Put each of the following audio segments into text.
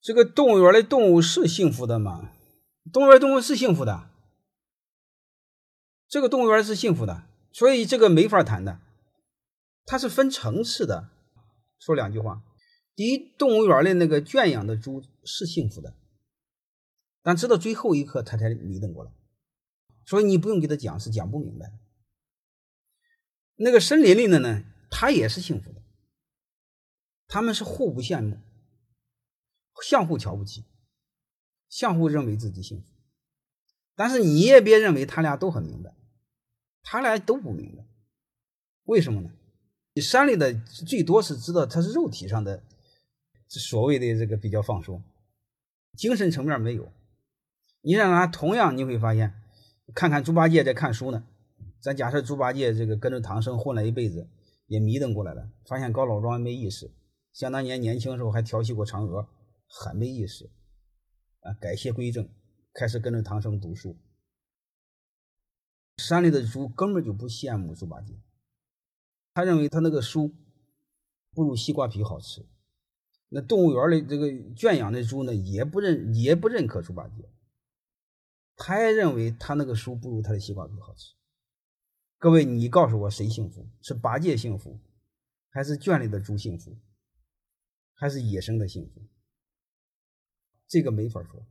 这个动物园的动物是幸福的吗？动物园动物是幸福的，这个动物园是幸福的，所以这个没法谈的。它是分层次的。说两句话：第一，动物园的那个圈养的猪是幸福的，但直到最后一刻，他才迷瞪过来。所以你不用给他讲，是讲不明白。那个森林里的呢，他也是幸福的，他们是互不羡慕。相互瞧不起，相互认为自己幸福，但是你也别认为他俩都很明白，他俩都不明白，为什么呢？你山里的最多是知道他是肉体上的所谓的这个比较放松，精神层面没有。你让他同样你会发现，看看猪八戒在看书呢，咱假设猪八戒这个跟着唐僧混了一辈子，也迷瞪过来了，发现高老庄没意思，想当年年轻时候还调戏过嫦娥。很没意思，啊，改邪归正，开始跟着唐僧读书。山里的猪根本就不羡慕猪八戒，他认为他那个书不如西瓜皮好吃。那动物园里这个圈养的猪呢，也不认也不认可猪八戒，他也认为他那个书不如他的西瓜皮好吃。各位，你告诉我谁幸福？是八戒幸福，还是圈里的猪幸福，还是野生的幸福？这个没法说，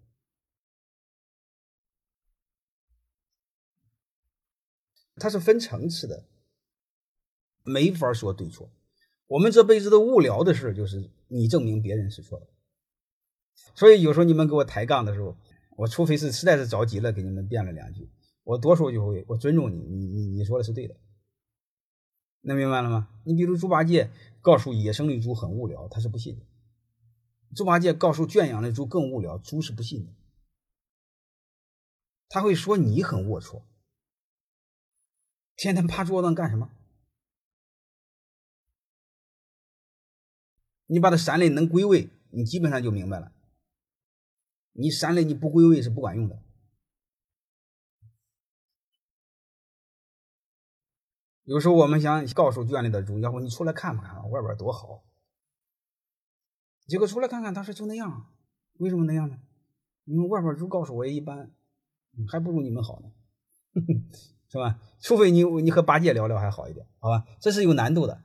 它是分层次的，没法说对错。我们这辈子的无聊的事，就是你证明别人是错的。所以有时候你们给我抬杠的时候，我除非是实在是着急了，给你们辩了两句，我多数就会我尊重你，你你你说的是对的，能明白了吗？你比如猪八戒告诉野生的猪很无聊，他是不信的。猪八戒告诉圈养的猪更无聊，猪是不信的。他会说你很龌龊，天天趴桌子上干什么？你把它山里能归位，你基本上就明白了。你山里你不归位是不管用的。有时候我们想告诉圈里的猪，要不你出来看看，外边多好。结果出来看看，他说就那样，为什么那样呢？因为外边如告诉我也一般，还不如你们好呢，是吧？除非你你和八戒聊聊还好一点，好吧？这是有难度的。